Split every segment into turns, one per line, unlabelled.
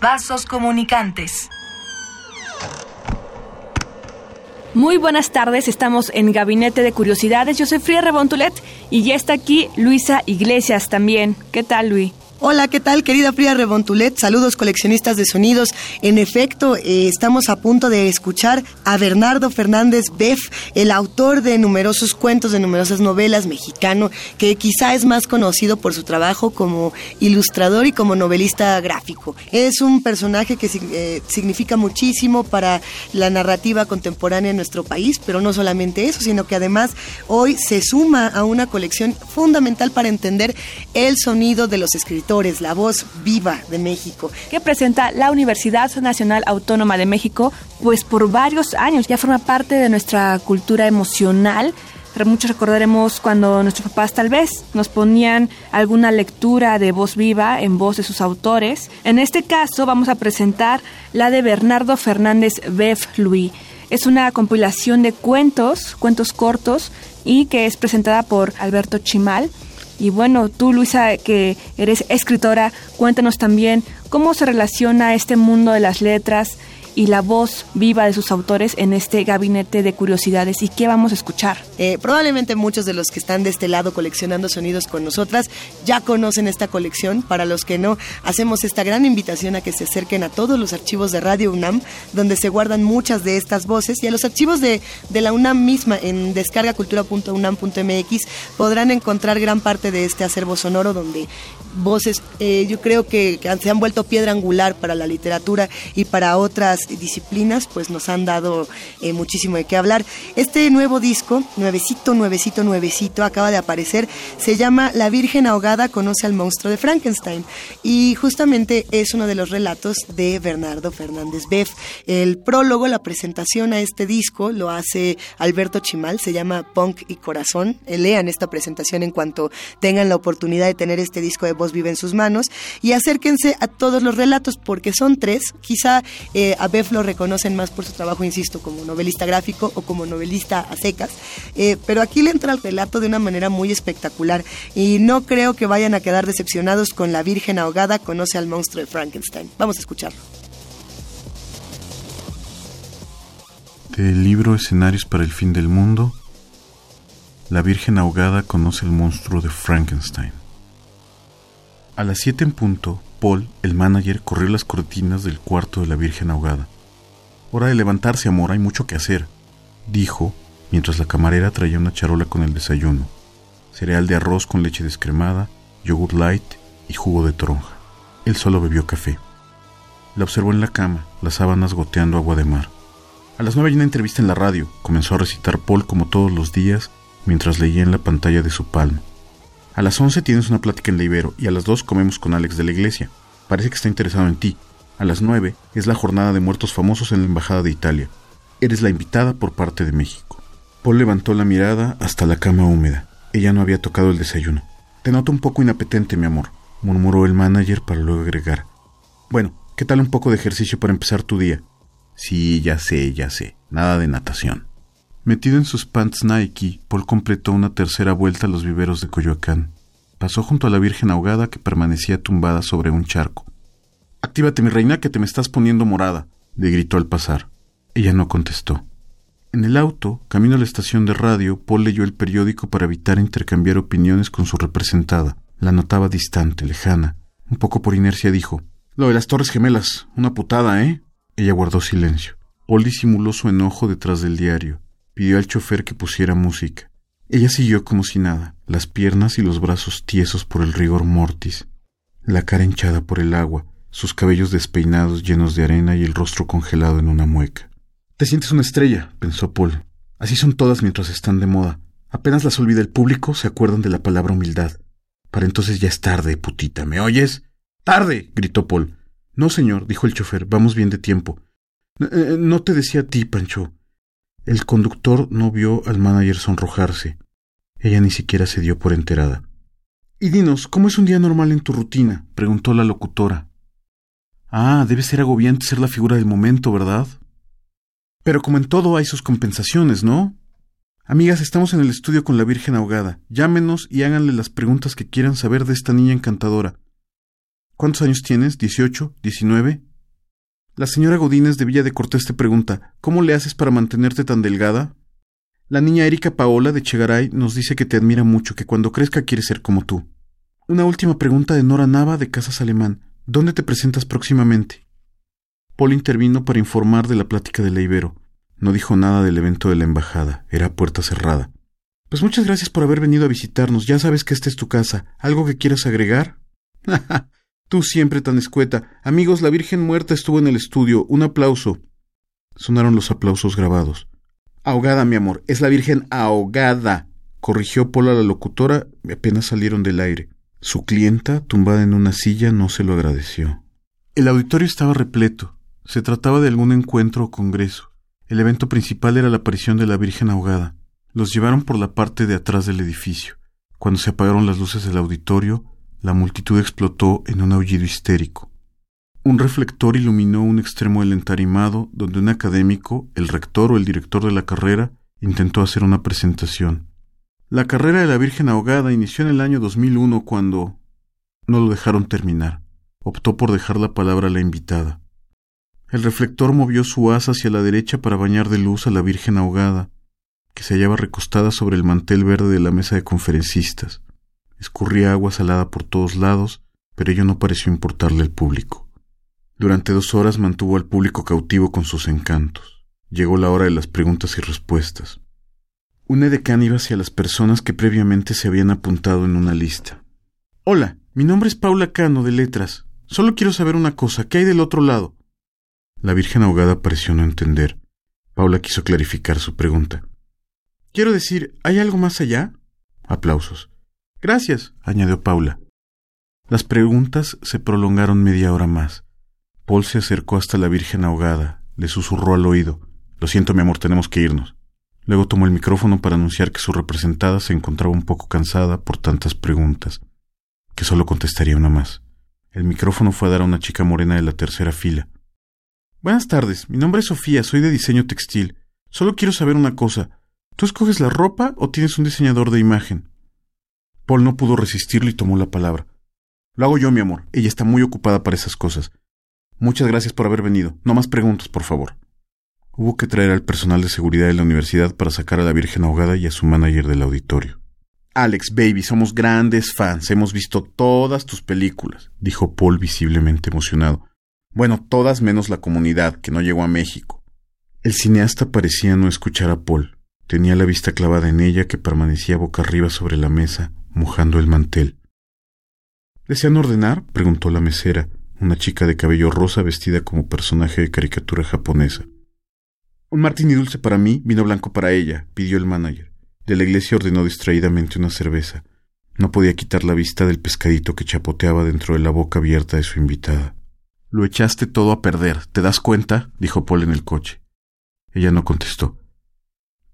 Vasos comunicantes.
Muy buenas tardes, estamos en Gabinete de Curiosidades. Yo soy Frida Rebontulet y ya está aquí Luisa Iglesias también. ¿Qué tal, Luis?
Hola, ¿qué tal, querida Frida Rebontulet? Saludos, coleccionistas de sonidos. En efecto, eh, estamos a punto de escuchar a Bernardo Fernández Beff, el autor de numerosos cuentos, de numerosas novelas mexicano, que quizá es más conocido por su trabajo como ilustrador y como novelista gráfico. Es un personaje que eh, significa muchísimo para la narrativa contemporánea en nuestro país, pero no solamente eso, sino que además hoy se suma a una colección fundamental para entender el sonido de los escritores la voz viva de México.
Que presenta la Universidad Nacional Autónoma de México, pues por varios años ya forma parte de nuestra cultura emocional. Muchos recordaremos cuando nuestros papás tal vez nos ponían alguna lectura de voz viva en voz de sus autores. En este caso vamos a presentar la de Bernardo Fernández Beff Louis. Es una compilación de cuentos, cuentos cortos, y que es presentada por Alberto Chimal. Y bueno, tú Luisa, que eres escritora, cuéntanos también cómo se relaciona este mundo de las letras y la voz viva de sus autores en este gabinete de curiosidades y qué vamos a escuchar.
Eh, probablemente muchos de los que están de este lado coleccionando sonidos con nosotras ya conocen esta colección. Para los que no, hacemos esta gran invitación a que se acerquen a todos los archivos de Radio UNAM, donde se guardan muchas de estas voces, y a los archivos de, de la UNAM misma en descargacultura.unam.mx podrán encontrar gran parte de este acervo sonoro donde voces, eh, yo creo que, que se han vuelto piedra angular para la literatura y para otras disciplinas, pues nos han dado eh, muchísimo de qué hablar. Este nuevo disco, nuevecito, nuevecito, nuevecito, acaba de aparecer, se llama La Virgen Ahogada conoce al monstruo de Frankenstein y justamente es uno de los relatos de Bernardo Fernández Beff. El prólogo, la presentación a este disco lo hace Alberto Chimal, se llama Punk y Corazón. Eh, lean esta presentación en cuanto tengan la oportunidad de tener este disco de voz viva en sus manos y acérquense a todos los relatos porque son tres, quizá eh, a Beff lo reconocen más por su trabajo, insisto, como novelista gráfico o como novelista a secas, eh, pero aquí le entra el relato de una manera muy espectacular y no creo que vayan a quedar decepcionados con La Virgen Ahogada conoce al monstruo de Frankenstein. Vamos a escucharlo.
Del libro Escenarios para el fin del mundo, La Virgen Ahogada conoce al monstruo de Frankenstein. A las siete en punto, Paul, el manager, corrió las cortinas del cuarto de la Virgen ahogada. Hora de levantarse, amor, hay mucho que hacer, dijo, mientras la camarera traía una charola con el desayuno. Cereal de arroz con leche descremada, yogur light y jugo de toronja. Él solo bebió café. La observó en la cama, las sábanas goteando agua de mar. A las nueve hay una entrevista en la radio, comenzó a recitar Paul como todos los días, mientras leía en la pantalla de su palma. A las 11 tienes una plática en la Ibero y a las 2 comemos con Alex de la iglesia. Parece que está interesado en ti. A las 9 es la jornada de muertos famosos en la Embajada de Italia. Eres la invitada por parte de México. Paul levantó la mirada hasta la cama húmeda. Ella no había tocado el desayuno. Te noto un poco inapetente, mi amor, murmuró el manager para luego agregar. Bueno, ¿qué tal un poco de ejercicio para empezar tu día? Sí, ya sé, ya sé. Nada de natación. Metido en sus pants Nike, Paul completó una tercera vuelta a los viveros de Coyoacán. Pasó junto a la Virgen ahogada que permanecía tumbada sobre un charco. Actívate, mi reina, que te me estás poniendo morada, le gritó al pasar. Ella no contestó. En el auto, camino a la estación de radio, Paul leyó el periódico para evitar intercambiar opiniones con su representada. La notaba distante, lejana. Un poco por inercia dijo: Lo de las Torres Gemelas, una putada, ¿eh? Ella guardó silencio. Paul disimuló su enojo detrás del diario pidió al chofer que pusiera música. Ella siguió como si nada, las piernas y los brazos tiesos por el rigor mortis, la cara hinchada por el agua, sus cabellos despeinados llenos de arena y el rostro congelado en una mueca. Te sientes una estrella, pensó Paul. Así son todas mientras están de moda. Apenas las olvida el público, se acuerdan de la palabra humildad. Para entonces ya es tarde, putita, ¿me oyes? ¡Tarde! gritó Paul. No, señor, dijo el chofer, vamos bien de tiempo. Eh, no te decía a ti, Pancho. El conductor no vio al manager sonrojarse. Ella ni siquiera se dio por enterada. Y dinos, ¿cómo es un día normal en tu rutina? preguntó la locutora. Ah, debe ser agobiante ser la figura del momento, ¿verdad? Pero como en todo hay sus compensaciones, ¿no? Amigas, estamos en el estudio con la Virgen ahogada. Llámenos y háganle las preguntas que quieran saber de esta niña encantadora. ¿Cuántos años tienes? ¿Dieciocho? ¿Diecinueve? La señora Godínez de Villa de Cortés te pregunta, ¿cómo le haces para mantenerte tan delgada? La niña Erika Paola de Chegaray nos dice que te admira mucho, que cuando crezca quiere ser como tú. Una última pregunta de Nora Nava de Casas Alemán. ¿Dónde te presentas próximamente? Paul intervino para informar de la plática de la. No dijo nada del evento de la embajada. Era puerta cerrada. Pues muchas gracias por haber venido a visitarnos. Ya sabes que esta es tu casa. ¿Algo que quieras agregar? Tú siempre tan escueta. Amigos, la Virgen muerta estuvo en el estudio. Un aplauso. Sonaron los aplausos grabados. Ahogada, mi amor. Es la Virgen ahogada. Corrigió Paul a la locutora y apenas salieron del aire. Su clienta, tumbada en una silla, no se lo agradeció. El auditorio estaba repleto. Se trataba de algún encuentro o congreso. El evento principal era la aparición de la Virgen ahogada. Los llevaron por la parte de atrás del edificio. Cuando se apagaron las luces del auditorio, la multitud explotó en un aullido histérico. Un reflector iluminó un extremo del entarimado donde un académico, el rector o el director de la carrera, intentó hacer una presentación. La carrera de la Virgen Ahogada inició en el año 2001 cuando... No lo dejaron terminar. Optó por dejar la palabra a la invitada. El reflector movió su asa hacia la derecha para bañar de luz a la Virgen Ahogada, que se hallaba recostada sobre el mantel verde de la mesa de conferencistas. Escurría agua salada por todos lados, pero ello no pareció importarle al público. Durante dos horas mantuvo al público cautivo con sus encantos. Llegó la hora de las preguntas y respuestas. Un edecán iba hacia las personas que previamente se habían apuntado en una lista. Hola, mi nombre es Paula Cano de Letras. Solo quiero saber una cosa. ¿Qué hay del otro lado? La Virgen ahogada pareció no entender. Paula quiso clarificar su pregunta. Quiero decir, ¿hay algo más allá? Aplausos. Gracias, añadió Paula. Las preguntas se prolongaron media hora más. Paul se acercó hasta la Virgen ahogada, le susurró al oído. Lo siento, mi amor, tenemos que irnos. Luego tomó el micrófono para anunciar que su representada se encontraba un poco cansada por tantas preguntas, que solo contestaría una más. El micrófono fue a dar a una chica morena de la tercera fila. Buenas tardes, mi nombre es Sofía, soy de diseño textil. Solo quiero saber una cosa. ¿Tú escoges la ropa o tienes un diseñador de imagen? Paul no pudo resistirlo y tomó la palabra. Lo hago yo, mi amor. Ella está muy ocupada para esas cosas. Muchas gracias por haber venido. No más preguntas, por favor. Hubo que traer al personal de seguridad de la universidad para sacar a la Virgen ahogada y a su manager del auditorio. Alex, baby, somos grandes fans. Hemos visto todas tus películas, dijo Paul visiblemente emocionado. Bueno, todas menos la comunidad, que no llegó a México. El cineasta parecía no escuchar a Paul. Tenía la vista clavada en ella que permanecía boca arriba sobre la mesa, mojando el mantel. ¿Desean ordenar? preguntó la mesera, una chica de cabello rosa vestida como personaje de caricatura japonesa. Un martini dulce para mí, vino blanco para ella, pidió el manager. De la iglesia ordenó distraídamente una cerveza. No podía quitar la vista del pescadito que chapoteaba dentro de la boca abierta de su invitada. Lo echaste todo a perder, ¿te das cuenta? dijo Paul en el coche. Ella no contestó.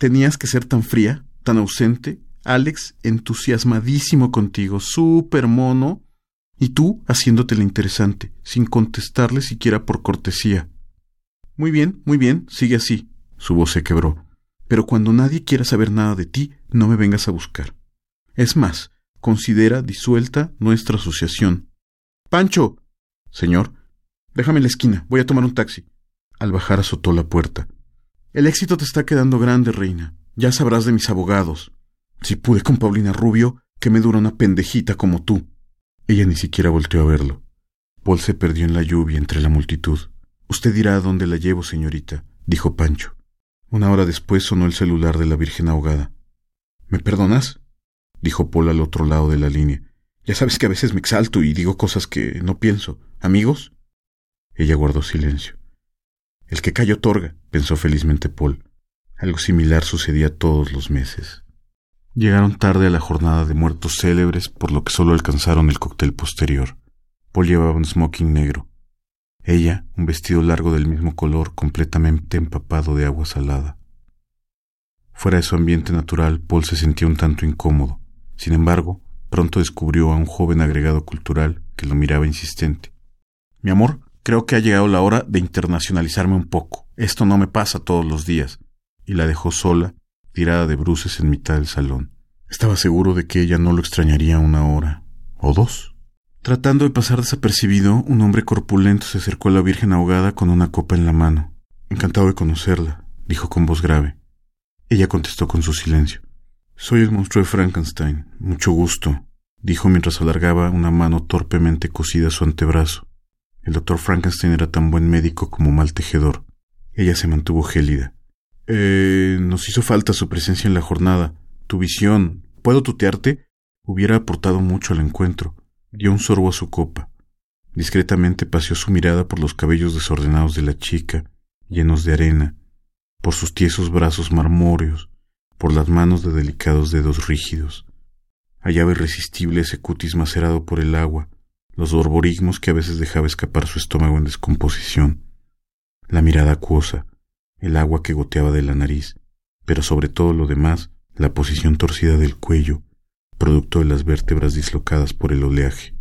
¿Tenías que ser tan fría, tan ausente? Alex entusiasmadísimo contigo, súper mono, y tú haciéndote interesante, sin contestarle siquiera por cortesía. Muy bien, muy bien, sigue así. Su voz se quebró. Pero cuando nadie quiera saber nada de ti, no me vengas a buscar. Es más, considera disuelta nuestra asociación. Pancho. Señor. Déjame en la esquina, voy a tomar un taxi. Al bajar azotó la puerta. El éxito te está quedando grande, reina. Ya sabrás de mis abogados. Si pude con Paulina Rubio, que me dura una pendejita como tú. Ella ni siquiera volteó a verlo. Paul se perdió en la lluvia entre la multitud. Usted dirá a dónde la llevo, señorita, dijo Pancho. Una hora después sonó el celular de la Virgen ahogada. ¿Me perdonas? dijo Paul al otro lado de la línea. Ya sabes que a veces me exalto y digo cosas que no pienso. ¿Amigos? Ella guardó silencio. El que calla otorga, pensó felizmente Paul. Algo similar sucedía todos los meses. Llegaron tarde a la jornada de muertos célebres, por lo que solo alcanzaron el cóctel posterior. Paul llevaba un smoking negro. Ella, un vestido largo del mismo color, completamente empapado de agua salada. Fuera de su ambiente natural, Paul se sentía un tanto incómodo. Sin embargo, pronto descubrió a un joven agregado cultural que lo miraba insistente. Mi amor, creo que ha llegado la hora de internacionalizarme un poco. Esto no me pasa todos los días. Y la dejó sola, tirada de bruces en mitad del salón. Estaba seguro de que ella no lo extrañaría una hora o dos. Tratando de pasar desapercibido, un hombre corpulento se acercó a la Virgen ahogada con una copa en la mano. Encantado de conocerla, dijo con voz grave. Ella contestó con su silencio. Soy el monstruo de Frankenstein. Mucho gusto, dijo mientras alargaba una mano torpemente cosida a su antebrazo. El doctor Frankenstein era tan buen médico como mal tejedor. Ella se mantuvo gélida. Eh, nos hizo falta su presencia en la jornada. Tu visión. ¿Puedo tutearte? Hubiera aportado mucho al encuentro. Dio un sorbo a su copa. Discretamente paseó su mirada por los cabellos desordenados de la chica, llenos de arena, por sus tiesos brazos marmóreos, por las manos de delicados dedos rígidos. Hallaba irresistible ese cutis macerado por el agua, los borborismos que a veces dejaba escapar su estómago en descomposición, la mirada acuosa, el agua que goteaba de la nariz, pero sobre todo lo demás, la posición torcida del cuello, producto de las vértebras dislocadas por el oleaje.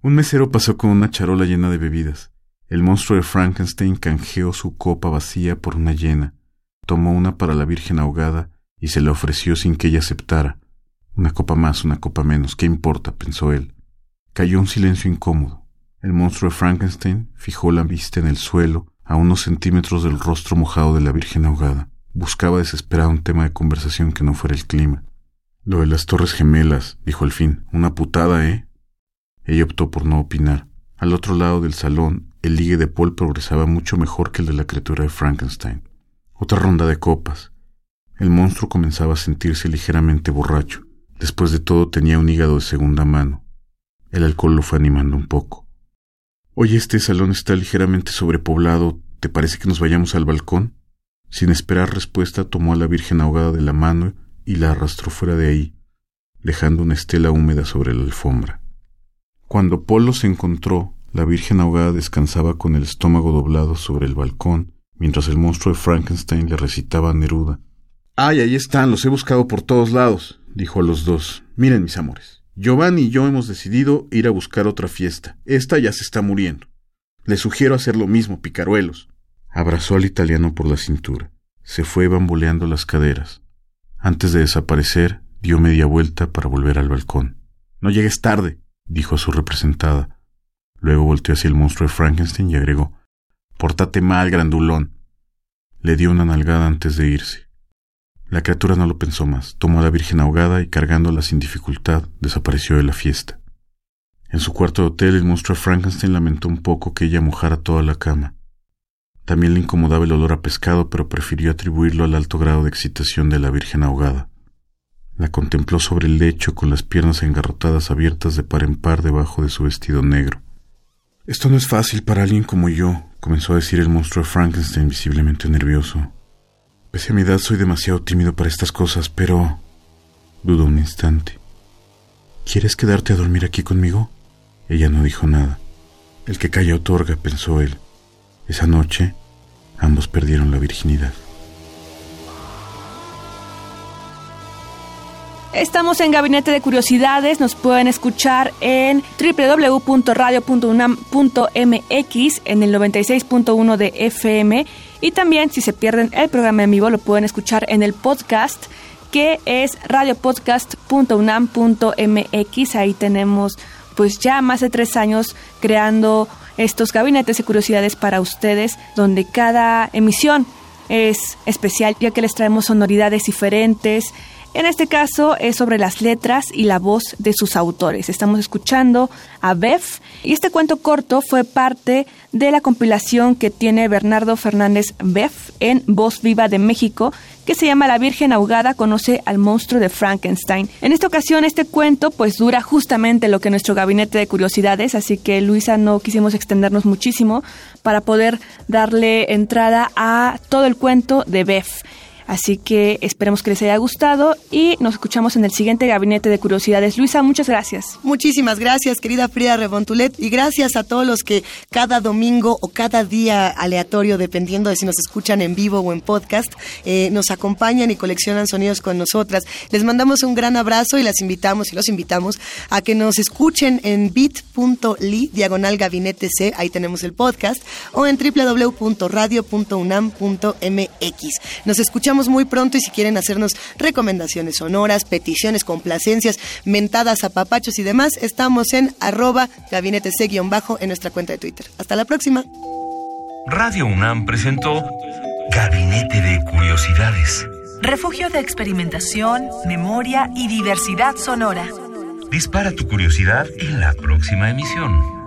Un mesero pasó con una charola llena de bebidas. El monstruo de Frankenstein canjeó su copa vacía por una llena, tomó una para la Virgen ahogada y se la ofreció sin que ella aceptara. Una copa más, una copa menos, ¿qué importa? pensó él. Cayó un silencio incómodo. El monstruo de Frankenstein fijó la vista en el suelo, a unos centímetros del rostro mojado de la Virgen ahogada. Buscaba desesperado un tema de conversación que no fuera el clima. Lo de las Torres Gemelas, dijo al fin. Una putada, ¿eh? Ella optó por no opinar. Al otro lado del salón, el ligue de Paul progresaba mucho mejor que el de la criatura de Frankenstein. Otra ronda de copas. El monstruo comenzaba a sentirse ligeramente borracho. Después de todo tenía un hígado de segunda mano. El alcohol lo fue animando un poco. Oye, este salón está ligeramente sobrepoblado. ¿Te parece que nos vayamos al balcón? Sin esperar respuesta, tomó a la Virgen ahogada de la mano y la arrastró fuera de ahí, dejando una estela húmeda sobre la alfombra. Cuando Polo se encontró, la Virgen ahogada descansaba con el estómago doblado sobre el balcón, mientras el monstruo de Frankenstein le recitaba a Neruda. ¡Ay, ahí están! Los he buscado por todos lados, dijo a los dos. Miren, mis amores. Giovanni y yo hemos decidido ir a buscar otra fiesta. Esta ya se está muriendo. Le sugiero hacer lo mismo, picaruelos. Abrazó al italiano por la cintura. Se fue bamboleando las caderas. Antes de desaparecer, dio media vuelta para volver al balcón. No llegues tarde, dijo a su representada. Luego volteó hacia el monstruo de Frankenstein y agregó Pórtate mal, grandulón. Le dio una nalgada antes de irse. La criatura no lo pensó más, tomó a la Virgen ahogada y cargándola sin dificultad, desapareció de la fiesta. En su cuarto de hotel, el monstruo Frankenstein lamentó un poco que ella mojara toda la cama. También le incomodaba el olor a pescado, pero prefirió atribuirlo al alto grado de excitación de la Virgen ahogada. La contempló sobre el lecho con las piernas engarrotadas abiertas de par en par debajo de su vestido negro. Esto no es fácil para alguien como yo, comenzó a decir el monstruo Frankenstein visiblemente nervioso. Pese a mi edad soy demasiado tímido para estas cosas, pero... Dudó un instante. ¿Quieres quedarte a dormir aquí conmigo? Ella no dijo nada. El que calla otorga, pensó él. Esa noche, ambos perdieron la virginidad.
Estamos en Gabinete de Curiosidades, nos pueden escuchar en www.radio.unam.mx en el 96.1 de FM y también si se pierden el programa en vivo lo pueden escuchar en el podcast que es radiopodcast.unam.mx. Ahí tenemos pues ya más de tres años creando estos gabinetes de curiosidades para ustedes donde cada emisión es especial ya que les traemos sonoridades diferentes en este caso es sobre las letras y la voz de sus autores. Estamos escuchando a Bef y este cuento corto fue parte de la compilación que tiene Bernardo Fernández Bef en Voz Viva de México que se llama La Virgen Ahogada conoce al monstruo de Frankenstein. En esta ocasión este cuento pues dura justamente lo que nuestro gabinete de curiosidades, así que Luisa no quisimos extendernos muchísimo para poder darle entrada a todo el cuento de Bef. Así que esperemos que les haya gustado y nos escuchamos en el siguiente Gabinete de Curiosidades. Luisa, muchas gracias.
Muchísimas gracias, querida Frida Rebontulet, y gracias a todos los que cada domingo o cada día aleatorio, dependiendo de si nos escuchan en vivo o en podcast, eh, nos acompañan y coleccionan sonidos con nosotras. Les mandamos un gran abrazo y las invitamos y los invitamos a que nos escuchen en bit.ly diagonal gabinete C, ahí tenemos el podcast, o en www.radio.unam.mx. Nos escuchamos muy pronto y si quieren hacernos recomendaciones sonoras, peticiones, complacencias, mentadas a papachos y demás, estamos en arroba gabinete C-bajo en nuestra cuenta de Twitter. Hasta la próxima.
Radio UNAM presentó Gabinete de Curiosidades.
Refugio de experimentación, memoria y diversidad sonora.
Dispara tu curiosidad en la próxima emisión.